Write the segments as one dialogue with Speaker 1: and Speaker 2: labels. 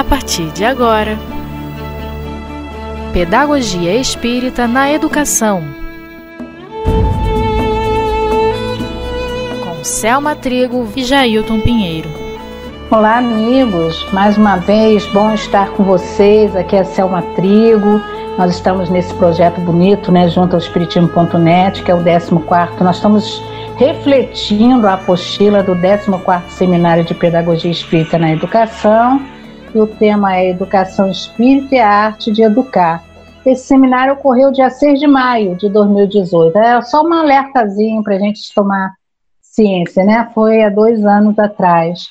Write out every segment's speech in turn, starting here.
Speaker 1: a partir de agora. Pedagogia Espírita na Educação. Com Selma Trigo e Jailton Pinheiro.
Speaker 2: Olá, amigos. Mais uma vez, bom estar com vocês. Aqui é Selma Trigo. Nós estamos nesse projeto bonito, né, junto ao Espiritismo.net, que é o 14. Nós estamos refletindo a apostila do 14º Seminário de Pedagogia Espírita na Educação e o tema é Educação Espírita e a Arte de Educar. Esse seminário ocorreu dia 6 de maio de 2018. É só um alertazinho para a gente tomar ciência, né? Foi há dois anos atrás.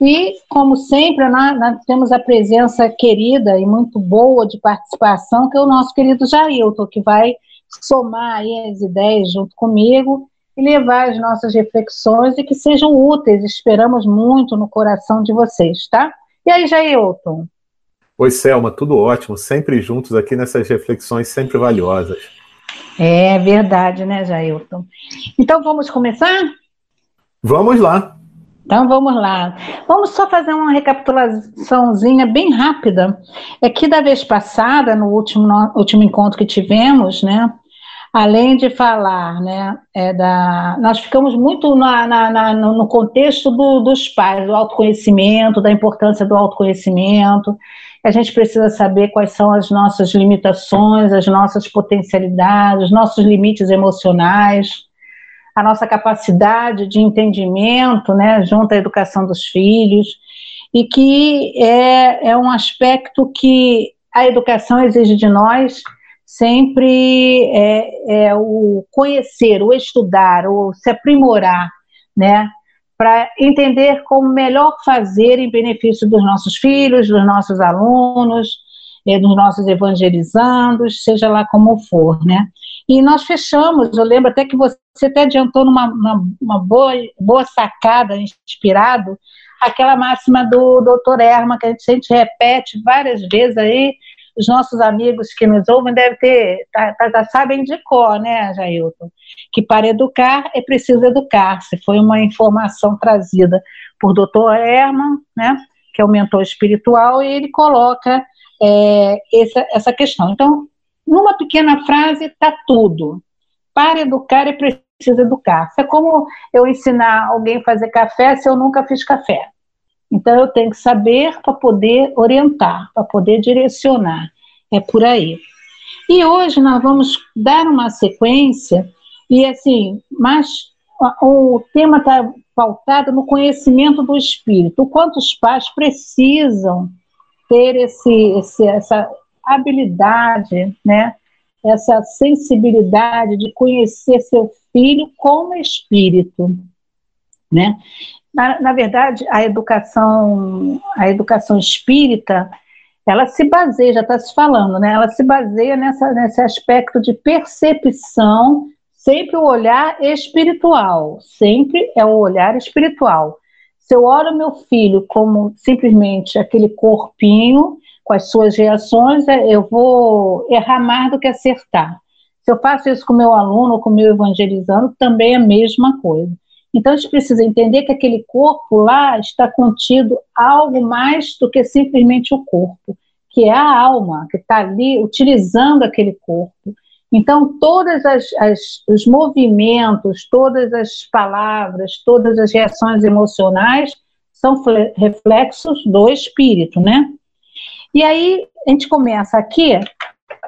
Speaker 2: E, como sempre, nós, nós, temos a presença querida e muito boa de participação, que é o nosso querido Jailton, que vai somar as ideias junto comigo e levar as nossas reflexões e que sejam úteis. Esperamos muito no coração de vocês, tá? E aí, Jailton?
Speaker 3: Oi, Selma, tudo ótimo, sempre juntos aqui nessas reflexões sempre valiosas.
Speaker 2: É verdade, né, Jailton? Então vamos começar?
Speaker 3: Vamos lá.
Speaker 2: Então vamos lá. Vamos só fazer uma recapitulaçãozinha bem rápida. É que da vez passada, no último, no último encontro que tivemos, né? Além de falar, né, é da, nós ficamos muito na, na, na, no contexto do, dos pais, do autoconhecimento, da importância do autoconhecimento. A gente precisa saber quais são as nossas limitações, as nossas potencialidades, os nossos limites emocionais, a nossa capacidade de entendimento, né, junto à educação dos filhos, e que é, é um aspecto que a educação exige de nós sempre é, é o conhecer, o estudar, o se aprimorar, né? Para entender como melhor fazer em benefício dos nossos filhos, dos nossos alunos, é, dos nossos evangelizandos, seja lá como for, né? E nós fechamos, eu lembro até que você até adiantou numa uma, boa, boa sacada, inspirado, aquela máxima do doutor Erma, que a gente, a gente repete várias vezes aí, os nossos amigos que nos ouvem devem ter, tá, tá, sabem de cor, né, Jailton? Que para educar é preciso educar-se. Foi uma informação trazida por Dr. Herman, né, que é o mentor espiritual, e ele coloca é, essa, essa questão. Então, numa pequena frase, está tudo. Para educar é preciso educar. É como eu ensinar alguém a fazer café se eu nunca fiz café. Então eu tenho que saber para poder orientar, para poder direcionar. É por aí. E hoje nós vamos dar uma sequência e assim, mas o tema está pautado no conhecimento do espírito. O quanto os pais precisam ter esse, esse, essa habilidade, né? Essa sensibilidade de conhecer seu filho como espírito, né? Na, na verdade, a educação, a educação espírita, ela se baseia, já está se falando, né? Ela se baseia nessa, nesse aspecto de percepção, sempre o olhar espiritual, sempre é o olhar espiritual. Se eu olho meu filho como simplesmente aquele corpinho, com as suas reações, é, eu vou errar mais do que acertar. Se eu faço isso com meu aluno ou com meu evangelizando, também é a mesma coisa. Então a gente precisa entender que aquele corpo lá está contido algo mais do que simplesmente o corpo, que é a alma que está ali utilizando aquele corpo. Então todas as, as, os movimentos, todas as palavras, todas as reações emocionais são reflexos do espírito, né? E aí a gente começa aqui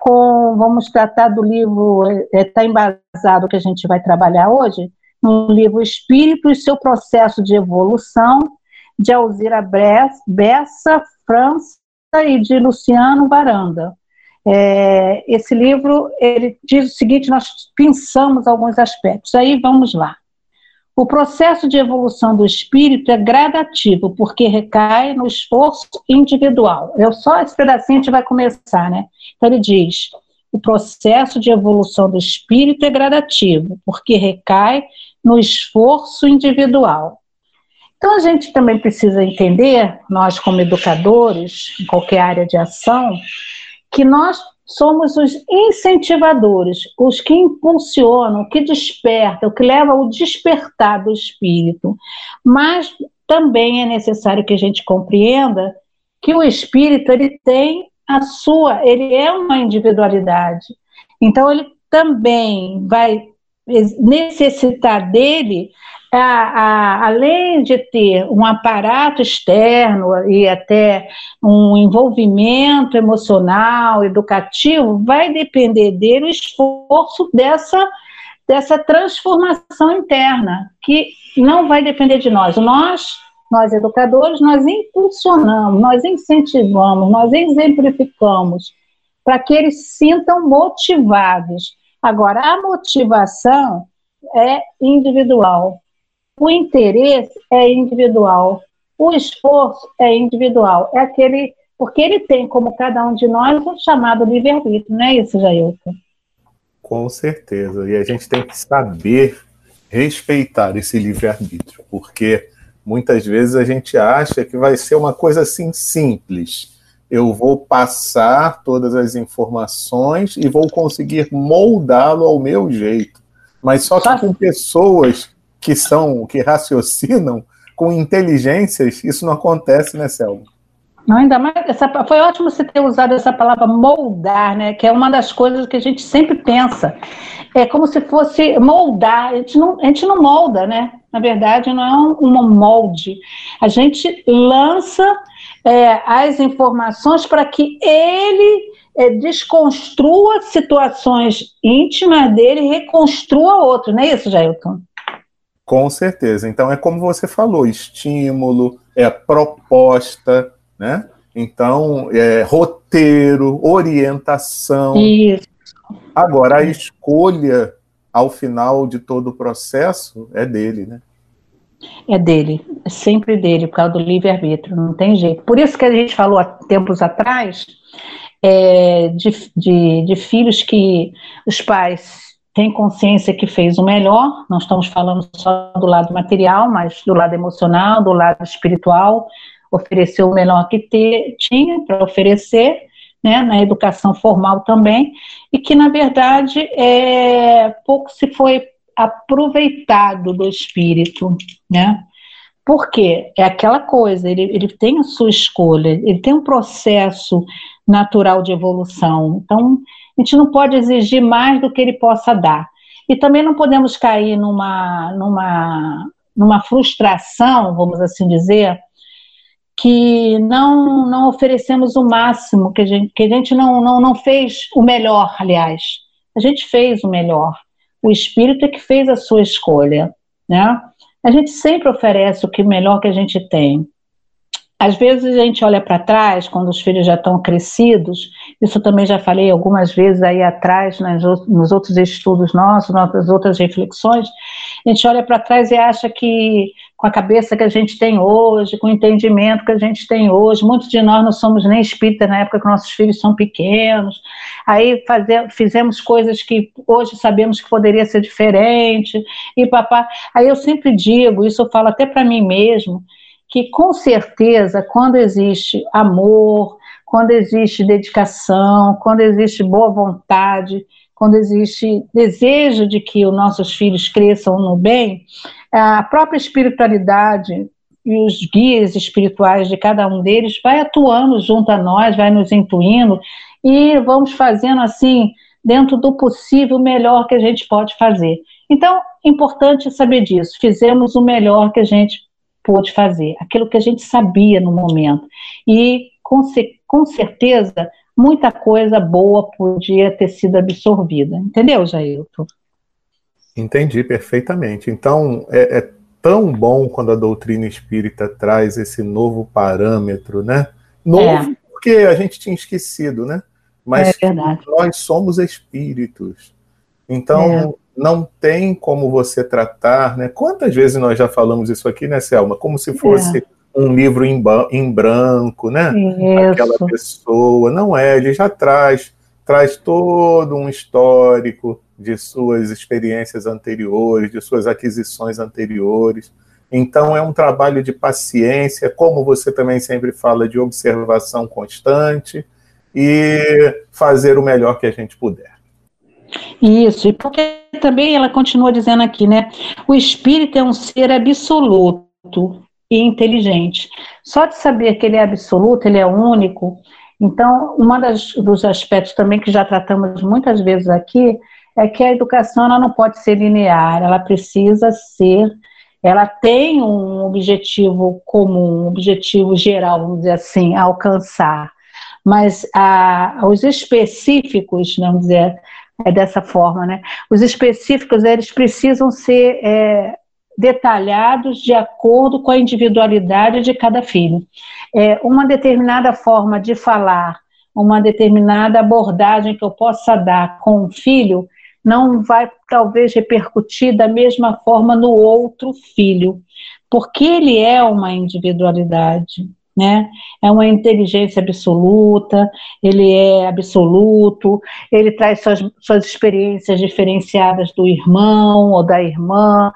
Speaker 2: com, vamos tratar do livro, está é, embasado que a gente vai trabalhar hoje, no livro Espírito e seu processo de evolução, de Alzira Bessa, França e de Luciano Varanda. É, esse livro ele diz o seguinte: nós pensamos alguns aspectos. Aí vamos lá. O processo de evolução do espírito é gradativo, porque recai no esforço individual. Eu só esse pedacinho a gente vai começar, né? Então ele diz: o processo de evolução do espírito é gradativo, porque recai no esforço individual. Então, a gente também precisa entender, nós como educadores, em qualquer área de ação, que nós somos os incentivadores, os que impulsionam, que despertam, que levam ao despertar do espírito. Mas também é necessário que a gente compreenda que o espírito ele tem a sua, ele é uma individualidade. Então ele também vai necessitar dele, a, a, além de ter um aparato externo e até um envolvimento emocional, educativo, vai depender dele o esforço dessa, dessa transformação interna, que não vai depender de nós. Nós, nós educadores, nós impulsionamos, nós incentivamos, nós exemplificamos para que eles sintam motivados Agora, a motivação é individual, o interesse é individual, o esforço é individual, é aquele, porque ele tem, como cada um de nós, um chamado livre-arbítrio, não é isso, Jailton?
Speaker 3: Com certeza, e a gente tem que saber respeitar esse livre-arbítrio, porque muitas vezes a gente acha que vai ser uma coisa assim simples eu vou passar todas as informações e vou conseguir moldá-lo ao meu jeito. Mas só que com pessoas que são, que raciocinam, com inteligências, isso não acontece, né, Selma?
Speaker 2: Não, ainda mais, essa, foi ótimo você ter usado essa palavra moldar, né? Que é uma das coisas que a gente sempre pensa. É como se fosse moldar. A gente não, a gente não molda, né? Na verdade, não é um, um molde. A gente lança é, as informações para que ele é, desconstrua situações íntimas dele e reconstrua outro, não é isso, Jailton?
Speaker 3: Com certeza. Então é como você falou, estímulo, é proposta, né? Então, é, roteiro, orientação. Isso. Agora, a escolha ao final de todo o processo é dele, né?
Speaker 2: É dele, é sempre dele, por causa do livre-arbítrio, não tem jeito. Por isso que a gente falou há tempos atrás é, de, de, de filhos que os pais têm consciência que fez o melhor, não estamos falando só do lado material, mas do lado emocional, do lado espiritual, ofereceu o melhor que te, tinha para oferecer, né, na educação formal também, e que, na verdade, é, pouco se foi aproveitado do espírito, né? Porque é aquela coisa, ele, ele tem a sua escolha, ele tem um processo natural de evolução. Então, a gente não pode exigir mais do que ele possa dar. E também não podemos cair numa, numa, numa frustração, vamos assim dizer, que não, não oferecemos o máximo, que a gente, que a gente não, não, não fez o melhor, aliás. A gente fez o melhor. O espírito é que fez a sua escolha, né? A gente sempre oferece o que melhor que a gente tem. Às vezes a gente olha para trás, quando os filhos já estão crescidos, isso também já falei algumas vezes aí atrás, nas, nos outros estudos nossos, nas outras reflexões, a gente olha para trás e acha que com a cabeça que a gente tem hoje, com o entendimento que a gente tem hoje, muitos de nós não somos nem espíritas na época que nossos filhos são pequenos, aí fazer, fizemos coisas que hoje sabemos que poderia ser diferente, e papá, aí eu sempre digo, isso eu falo até para mim mesmo, que com certeza, quando existe amor, quando existe dedicação, quando existe boa vontade, quando existe desejo de que os nossos filhos cresçam no bem, a própria espiritualidade e os guias espirituais de cada um deles vai atuando junto a nós, vai nos intuindo e vamos fazendo assim, dentro do possível, o melhor que a gente pode fazer. Então, importante saber disso. Fizemos o melhor que a gente pôde fazer, aquilo que a gente sabia no momento. E, com, com certeza, muita coisa boa podia ter sido absorvida. Entendeu, Jailton?
Speaker 3: Entendi perfeitamente. Então, é, é, tão bom quando a doutrina espírita traz esse novo parâmetro, né? Novo, é. porque a gente tinha esquecido, né? Mas é nós somos espíritos. Então, é não tem como você tratar, né? Quantas vezes nós já falamos isso aqui, né, Selma? Como se fosse é. Um livro em, em, branco, né? Isso. Aquela pessoa. Não é, ele já traz, traz todo um histórico de suas experiências anteriores, de suas aquisições anteriores. Então, é um trabalho de paciência, como você também sempre fala, de observação constante e fazer o melhor que a gente puder.
Speaker 2: Isso, e porque também ela continua dizendo aqui, né? O espírito é um ser absoluto, e inteligente. Só de saber que ele é absoluto, ele é único. Então, um dos aspectos também que já tratamos muitas vezes aqui é que a educação ela não pode ser linear, ela precisa ser, ela tem um objetivo comum, um objetivo geral, vamos dizer assim, a alcançar. Mas os específicos, vamos dizer, é dessa forma, né? Os específicos, eles precisam ser é, detalhados de acordo com a individualidade de cada filho. É, uma determinada forma de falar, uma determinada abordagem que eu possa dar com o filho, não vai talvez repercutir da mesma forma no outro filho, porque ele é uma individualidade. Né? É uma inteligência absoluta, ele é absoluto, ele traz suas, suas experiências diferenciadas do irmão ou da irmã,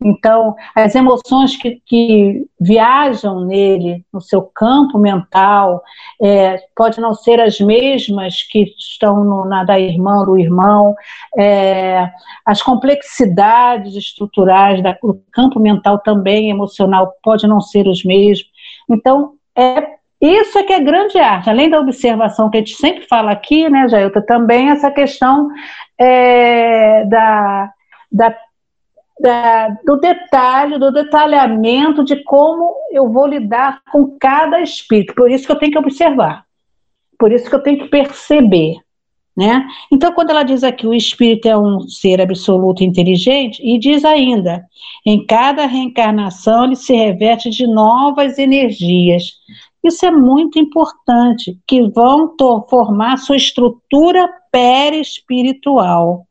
Speaker 2: então, as emoções que, que viajam nele, no seu campo mental, é, pode não ser as mesmas que estão no, na da irmã, do irmão, é, as complexidades estruturais da, do campo mental também emocional pode não ser os mesmos. Então, é isso é que é grande arte, além da observação que a gente sempre fala aqui, né, Jailta, também essa questão é, da, da da, do detalhe, do detalhamento de como eu vou lidar com cada espírito. Por isso que eu tenho que observar, por isso que eu tenho que perceber. Né? Então, quando ela diz aqui o espírito é um ser absoluto inteligente, e diz ainda, em cada reencarnação ele se reveste de novas energias. Isso é muito importante, que vão formar sua estrutura perispiritual.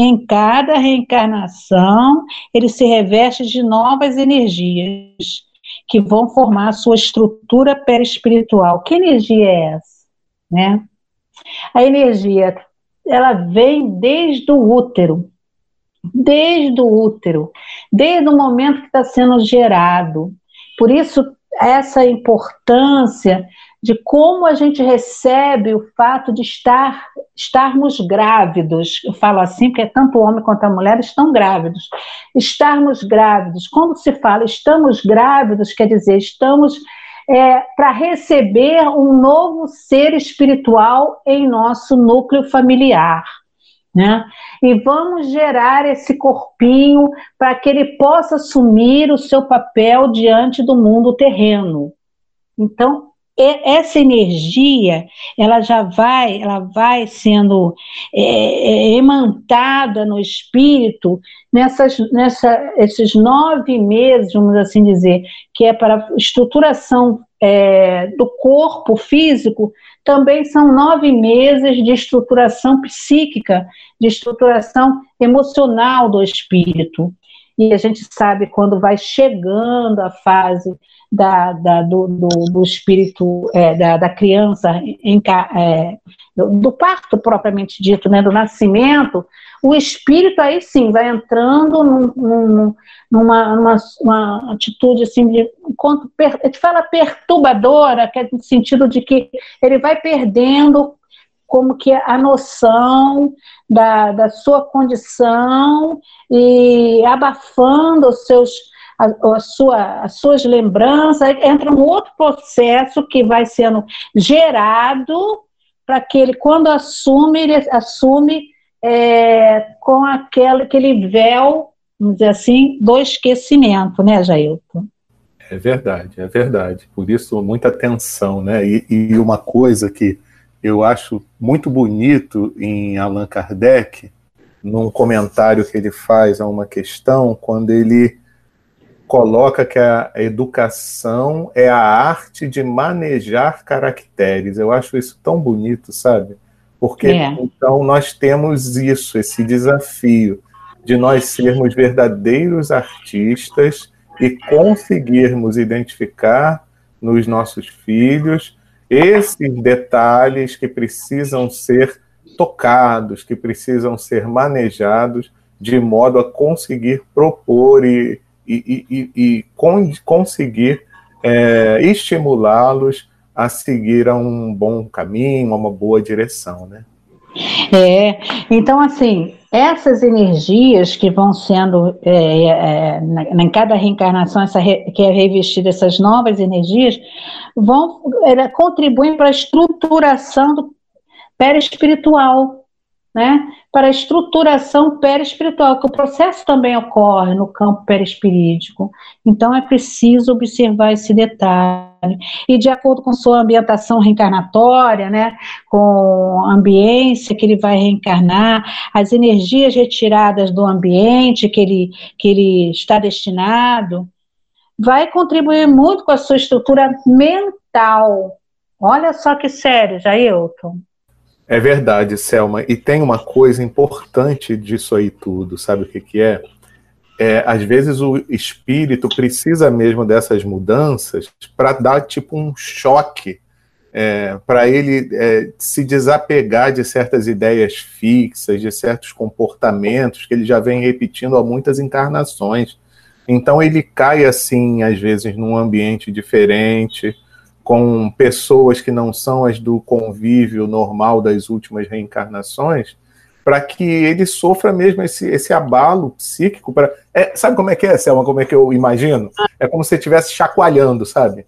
Speaker 2: Em cada reencarnação, ele se reveste de novas energias que vão formar a sua estrutura perispiritual. Que energia é essa? Né? A energia, ela vem desde o útero, desde o útero, desde o momento que está sendo gerado. Por isso, essa importância de como a gente recebe o fato de estar estarmos grávidos. Eu falo assim porque tanto o homem quanto a mulher estão grávidos. Estarmos grávidos. Quando se fala estamos grávidos, quer dizer, estamos é, para receber um novo ser espiritual em nosso núcleo familiar. Né? E vamos gerar esse corpinho para que ele possa assumir o seu papel diante do mundo terreno. Então, essa energia ela já vai ela vai sendo é, é, emantada no espírito nessas nessa esses nove meses vamos assim dizer que é para estruturação é, do corpo físico também são nove meses de estruturação psíquica de estruturação emocional do espírito e a gente sabe quando vai chegando a fase da, da do, do, do, espírito é, da, da, criança, em, é, do, parto propriamente dito, né, do nascimento, o espírito aí sim vai entrando num, num, numa, numa uma atitude assim de quanto gente fala perturbadora, que é no sentido de que ele vai perdendo como que a noção da, da sua condição e abafando os seus a, a sua, as suas lembranças, entra um outro processo que vai sendo gerado para que ele, quando assume, ele assume é, com aquele, aquele véu, vamos dizer assim, do esquecimento, né, Jailton?
Speaker 3: É verdade, é verdade. Por isso, muita atenção, né? E, e, uma coisa que eu acho muito bonito em Allan Kardec, num comentário que ele faz a uma questão, quando ele coloca que a educação é a arte de manejar caracteres. Eu acho isso tão bonito, sabe? Porque é. então nós temos isso, esse desafio de nós sermos verdadeiros artistas e conseguirmos identificar nos nossos filhos esses detalhes que precisam ser tocados, que precisam ser manejados de modo a conseguir propor e, e, e, e con conseguir é, estimulá-los a seguir a um bom caminho, a uma boa direção, né?
Speaker 2: É, então assim, essas energias que vão sendo, é, é, na, em cada reencarnação, essa re, que é revestida, essas novas energias, vão é, contribuem para a estruturação do perispiritual, né? para a estruturação perispiritual, que o processo também ocorre no campo perispirítico. Então é preciso observar esse detalhe. E de acordo com sua ambientação reencarnatória, né, com a ambiência que ele vai reencarnar, as energias retiradas do ambiente que ele, que ele está destinado, vai contribuir muito com a sua estrutura mental. Olha só que sério, Jailton.
Speaker 3: É verdade, Selma. E tem uma coisa importante disso aí tudo, sabe o que, que é? é às vezes o espírito precisa mesmo dessas mudanças para dar tipo um choque, é, para ele é, se desapegar de certas ideias fixas, de certos comportamentos que ele já vem repetindo há muitas encarnações. Então ele cai assim, às vezes, num ambiente diferente com pessoas que não são as do convívio normal das últimas reencarnações, para que ele sofra mesmo esse, esse abalo psíquico. Pra, é, sabe como é que é, Selma? Como é que eu imagino? É como se estivesse chacoalhando, sabe?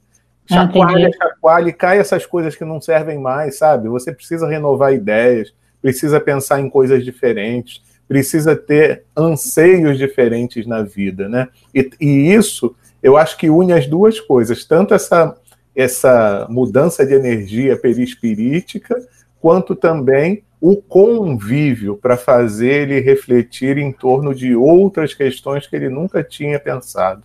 Speaker 3: Ah, chacoalha, ah, chacoalha e cai essas coisas que não servem mais, sabe? Você precisa renovar ideias, precisa pensar em coisas diferentes, precisa ter anseios diferentes na vida, né? E, e isso eu acho que une as duas coisas, tanto essa essa mudança de energia perispirítica, quanto também o convívio para fazer ele refletir em torno de outras questões que ele nunca tinha pensado.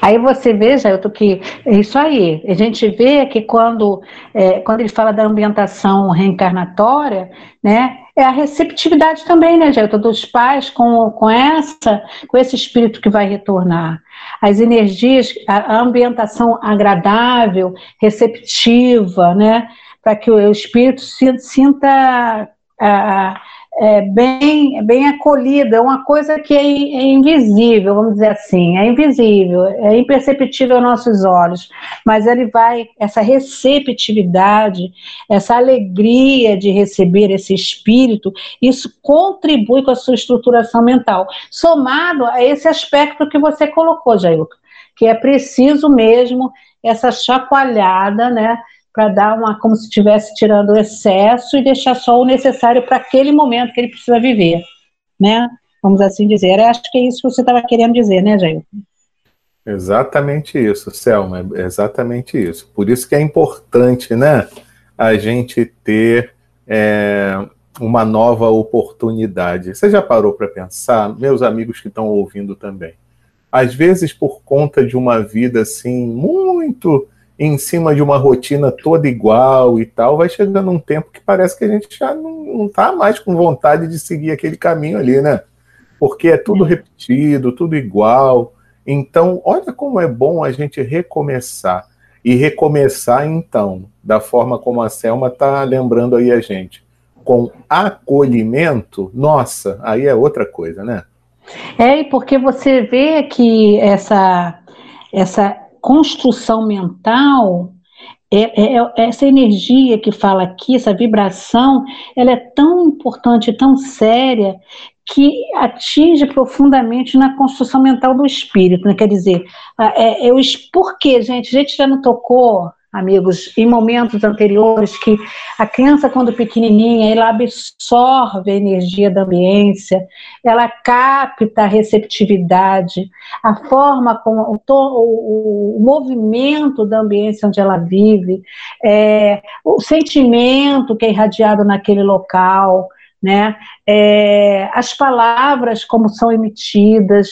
Speaker 2: Aí você veja, eu tô que é isso aí. A gente vê que quando, é, quando ele fala da ambientação reencarnatória, né, é a receptividade também, né, Gelton, dos pais com, com essa, com esse espírito que vai retornar. As energias, a, ambientação agradável, receptiva, né, para que o, espírito sinta a, é, bem, bem acolhida, é uma coisa que é, é, invisível, vamos dizer assim, é invisível, é imperceptível aos nossos olhos, mas ele vai, essa receptividade, essa alegria de receber esse espírito, isso contribui com a sua estruturação mental, somado a esse aspecto que você colocou, Jailton, que é preciso mesmo essa chacoalhada, né, para dar uma, como se estivesse tirando o excesso e deixar só o necessário para aquele momento que ele precisa viver, né? Vamos assim dizer. Eu acho que é isso que você estava querendo dizer, né, Jair?
Speaker 3: Exatamente isso, Selma, é exatamente isso. Por isso que é importante, né, a gente ter é, uma nova oportunidade. Você já parou para pensar, meus amigos que estão ouvindo também? Às vezes, por conta de uma vida assim muito em cima de uma rotina toda igual e tal, vai chegando um tempo que parece que a gente já não está mais com vontade de seguir aquele caminho ali, né? Porque é tudo repetido, tudo igual. Então, olha como é bom a gente recomeçar. E recomeçar, então, da forma como a Selma está lembrando aí a gente, com acolhimento, nossa, aí é outra coisa, né?
Speaker 2: É, e porque você vê que essa, essa construção mental, é, é, é, essa energia que fala aqui, essa vibração, ela é tão importante, tão séria, que atinge profundamente na construção mental do espírito, né? quer dizer, é, é, por que, gente? A gente já não tocou amigos, em momentos anteriores, que a criança, quando pequenininha, ela absorve a energia da ambiência, ela capta a receptividade, a forma como o, o, movimento da ambiência onde ela vive, é, o sentimento que é irradiado naquele local, né? É, as palavras como são emitidas.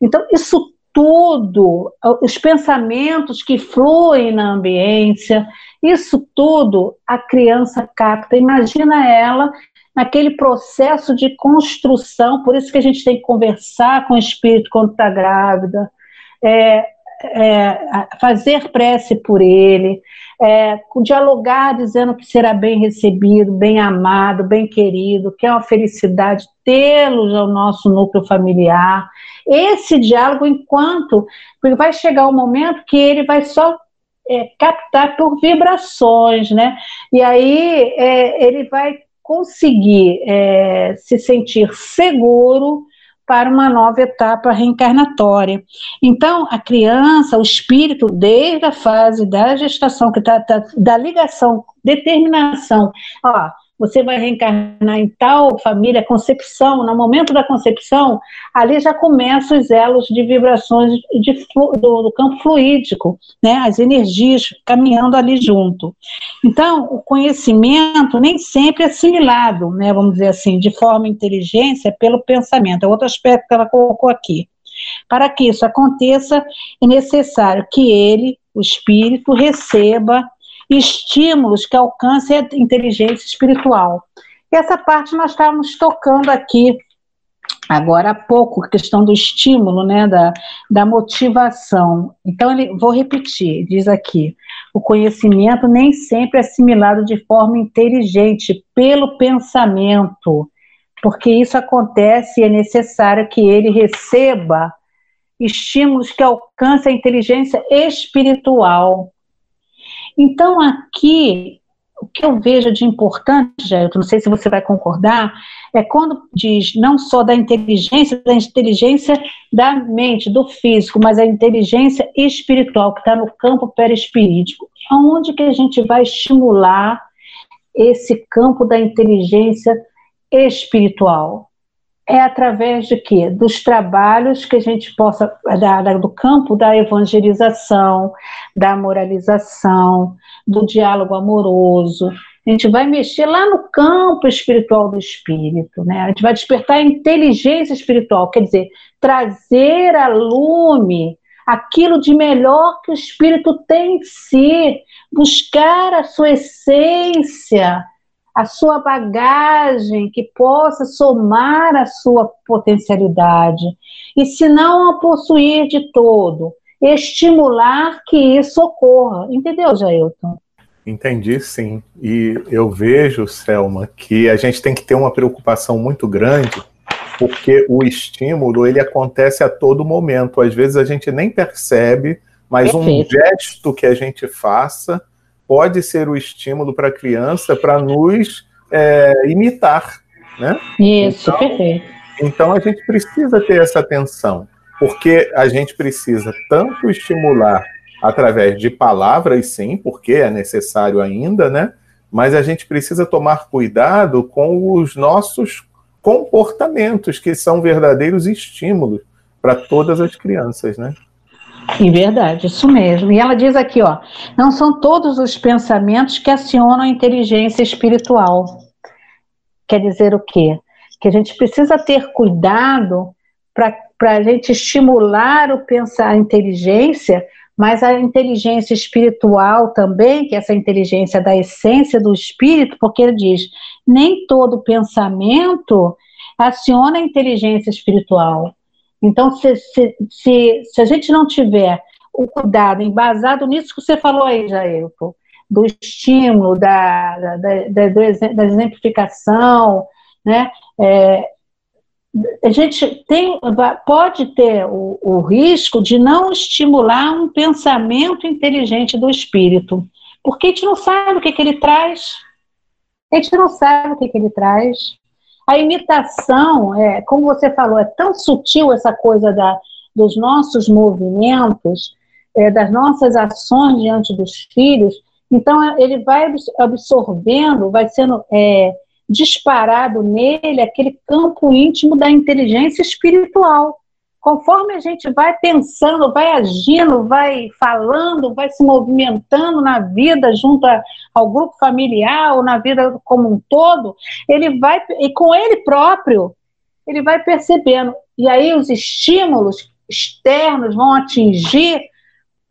Speaker 2: Então, isso tudo, os pensamentos que fluem na ambiência, isso tudo a criança capta. Imagina ela naquele processo de construção, por isso que a gente tem que conversar com o espírito quando está grávida, é, é, fazer prece por ele, é, dialogar dizendo que será bem recebido, bem amado, bem querido, que é uma felicidade tê-los ao nosso núcleo familiar. Esse diálogo, enquanto. Vai chegar um momento que ele vai só é, captar por vibrações, né? E aí é, ele vai conseguir é, se sentir seguro para uma nova etapa reencarnatória. Então, a criança, o espírito, desde a fase da gestação, que tá, tá da ligação, determinação, ó, você vai reencarnar em tal família, concepção, no momento da concepção, ali já começam os elos de vibrações de, do, do, campo fluídico, né, as energias caminhando ali junto. Então, o conhecimento nem sempre é assimilado, né, vamos dizer assim, de forma inteligência pelo pensamento, é outro aspecto que ela colocou aqui. Para que isso aconteça, é necessário que ele, o espírito, receba estímulos que alcancem a inteligência espiritual. E essa parte nós estávamos tocando aqui agora há pouco, a questão do estímulo, né, da, da motivação. Então, ele, vou repetir, diz aqui, o conhecimento nem sempre é assimilado de forma inteligente pelo pensamento, porque isso acontece e é necessário que ele receba estímulos que alcancem a inteligência espiritual. Então, aqui, o que eu vejo de importante, Jailton, não sei se você vai concordar, é quando diz não só da inteligência, da inteligência da mente, do físico, mas a inteligência espiritual, que está no campo perispirítico. Aonde que a gente vai estimular esse campo da inteligência espiritual? É através de quê? Dos trabalhos que a gente possa, da, do campo da evangelização, da moralização, do diálogo amoroso. A gente vai mexer lá no campo espiritual do espírito, né? A gente vai despertar a inteligência espiritual, quer dizer, trazer a lume aquilo de melhor que o espírito tem em si, buscar a sua essência, a sua bagagem que possa somar a sua potencialidade. E se não a possuir de todo, estimular que isso ocorra. Entendeu, Jailton?
Speaker 3: Entendi, sim. E eu vejo, Selma, que a gente tem que ter uma preocupação muito grande, porque o estímulo ele acontece a todo momento. Às vezes a gente nem percebe, mas Perfeito. um gesto que a gente faça pode ser o estímulo para a criança para nos é, imitar, né?
Speaker 2: Isso, então, perfeito.
Speaker 3: Então a gente precisa ter essa atenção, porque a gente precisa tanto estimular através de palavras, sim, porque é necessário ainda, né? Mas a gente precisa tomar cuidado com os nossos comportamentos, que são verdadeiros estímulos para todas as crianças, né?
Speaker 2: Em verdade, isso mesmo. E ela diz aqui, ó, não são todos os pensamentos que acionam a inteligência espiritual. Quer dizer o quê? Que a gente precisa ter cuidado para a gente estimular o pensar a inteligência, mas a inteligência espiritual também, que é essa inteligência da essência do espírito, porque ele diz, nem todo pensamento aciona a inteligência espiritual. Então, se, se, se, se a gente não tiver o cuidado embasado nisso que você falou aí, Jailton, do estímulo, da, da, da, da exemplificação, né? É, a gente tem, pode ter o, o, risco de não estimular um pensamento inteligente do espírito, porque a gente não sabe o que, que ele traz, a gente não sabe o que, que ele traz. A imitação, é, como você falou, é tão sutil essa coisa da, dos nossos movimentos, é, das nossas ações diante dos filhos. Então, ele vai absorvendo, vai sendo é, disparado nele aquele campo íntimo da inteligência espiritual conforme a gente vai pensando, vai agindo, vai falando, vai se movimentando na vida junto ao grupo familiar ou na vida como um todo, ele vai e com ele próprio ele vai percebendo e aí os estímulos externos vão atingir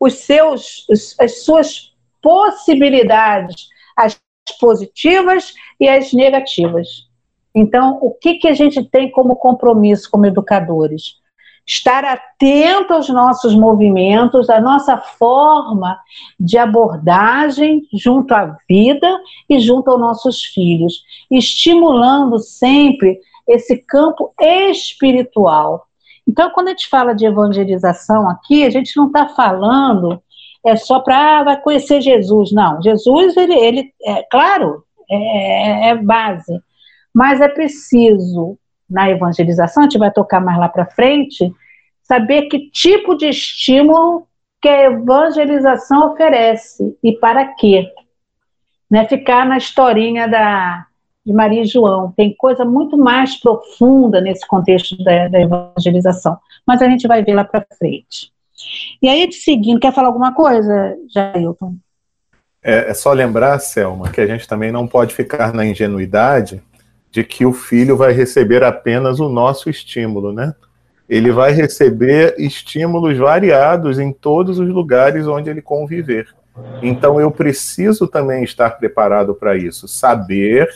Speaker 2: os seus as suas possibilidades, as positivas e as negativas. Então, o que, que a gente tem como compromisso como educadores? Estar atento aos nossos movimentos, à nossa forma de abordagem junto à vida e junto aos nossos filhos, estimulando sempre esse campo espiritual. Então, quando a gente fala de evangelização aqui, a gente não está falando é só para ah, vai conhecer Jesus, não. Jesus, ele, ele é claro, é, é base, Mas é preciso, na evangelização, a gente vai tocar mais lá para frente, saber que tipo de estímulo que a evangelização oferece e para quê. Né? Ficar na historinha da, de Maria e João. Tem coisa muito mais profunda nesse contexto da, da evangelização. Mas a gente vai ver lá para frente. E aí, seguindo, quer falar alguma coisa, Jailton?
Speaker 3: É, é só lembrar, Selma, que a gente também não pode ficar na ingenuidade de que o filho vai receber apenas o nosso estímulo, né? Ele vai receber estímulos variados em todos os lugares onde ele conviver. Então eu preciso também estar preparado para isso, saber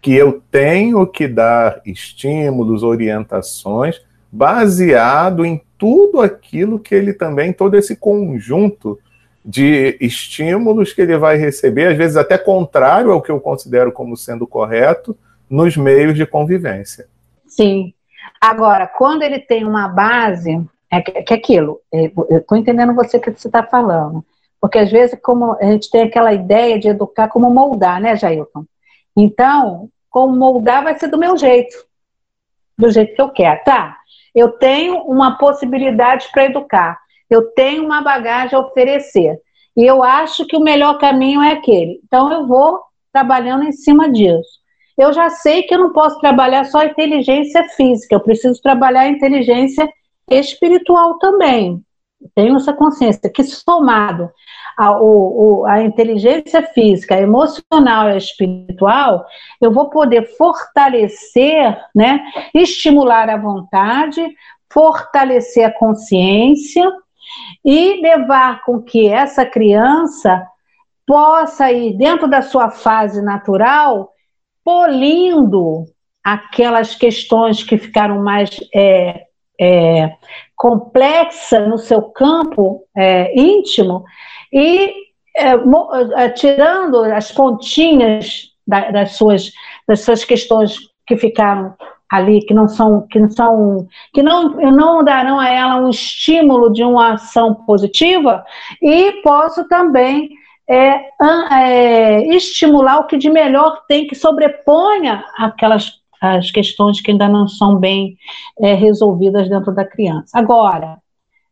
Speaker 3: que eu tenho que dar estímulos, orientações, baseado em tudo aquilo que ele também, todo esse conjunto de estímulos que ele vai receber, às vezes até contrário ao que eu considero como sendo correto, nos meios de convivência.
Speaker 2: Sim. Agora, quando ele tem uma base, é que, que aquilo, é, eu estou entendendo você que você está falando, porque às vezes como a gente tem aquela ideia de educar como moldar, né, Jailton? Então, como moldar vai ser do meu jeito, do jeito que eu quero, tá? Eu tenho uma possibilidade para educar, eu tenho uma bagagem a oferecer, e eu acho que o melhor caminho é aquele. Então, eu vou trabalhando em cima disso eu já sei que eu não posso trabalhar só inteligência física, eu preciso trabalhar a inteligência espiritual também. Tenho essa consciência que somado a, o, a inteligência física, emocional e espiritual, eu vou poder fortalecer, né, estimular a vontade, fortalecer a consciência e levar com que essa criança possa ir dentro da sua fase natural polindo aquelas questões que ficaram mais é, é, complexas no seu campo é, íntimo e é, é, tirando as pontinhas da, das, suas, das suas questões que ficaram ali que não são que não são que não não darão a ela um estímulo de uma ação positiva e posso também é, é, estimular o que de melhor tem que sobreponha aquelas as questões que ainda não são bem é, resolvidas dentro da criança. Agora,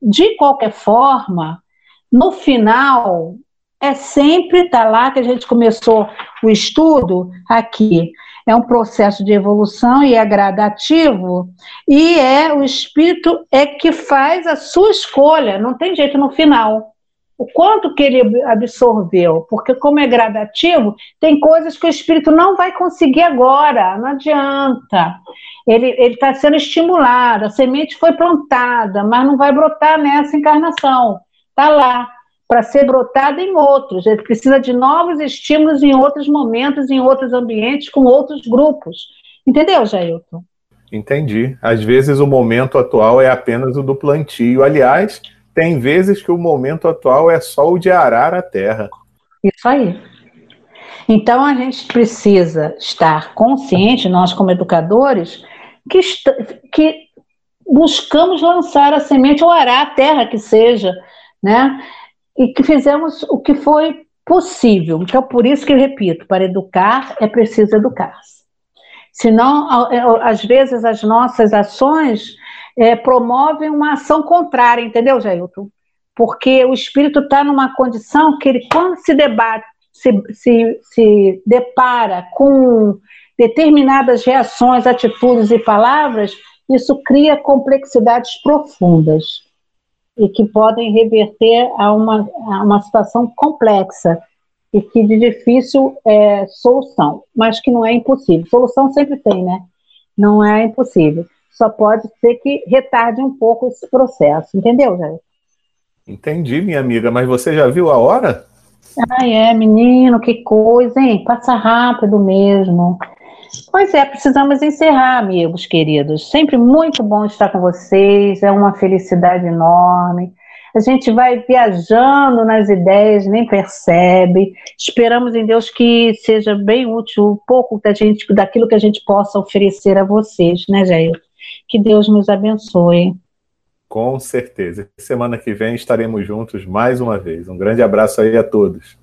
Speaker 2: de qualquer forma, no final é sempre tá lá que a gente começou o estudo aqui. É um processo de evolução e é gradativo, e é o espírito é que faz a sua escolha, não tem jeito no final o quanto que ele absorveu, porque como é gradativo, tem coisas que o espírito não vai conseguir agora, não adianta. Ele está sendo estimulado, a semente foi plantada, mas não vai brotar nessa encarnação. Está lá, para ser brotada em outros. Ele precisa de novos estímulos em outros momentos, em outros ambientes, com outros grupos. Entendeu, Jailton?
Speaker 3: Entendi. Às vezes o momento atual é apenas o do plantio. Aliás, tem vezes que o momento atual é só o de arar a terra.
Speaker 2: Isso aí. Então a gente precisa estar consciente, nós como educadores, que, que buscamos lançar a semente ou arar a terra que seja, né? E que fizemos o que foi possível. Então, por isso que eu repito, para educar é preciso educar-se. Senão, às vezes, as nossas ações é, promovem uma ação contrária, entendeu, Jailton? Porque o espírito está numa condição que ele, quando se debate, se, se, se depara com determinadas reações, atitudes e palavras, isso cria complexidades profundas e que podem reverter a uma, a uma situação complexa e que de difícil é, solução, mas que não é impossível. Solução sempre tem, né? Não é impossível só pode ser que retarde um pouco esse processo, entendeu, Jair?
Speaker 3: Entendi, minha amiga, mas você já viu a hora?
Speaker 2: Ah, é, menino, que coisa, hein? Passa rápido mesmo. Pois é, precisamos encerrar, amigos queridos. Sempre muito bom estar com vocês, é uma felicidade enorme. A gente vai viajando nas ideias, nem percebe. Esperamos em Deus que seja bem útil um pouco da gente, daquilo que a gente possa oferecer a vocês, né, Jair? Que Deus nos abençoe.
Speaker 3: Com certeza. Semana que vem estaremos juntos mais uma vez. Um grande abraço aí a todos.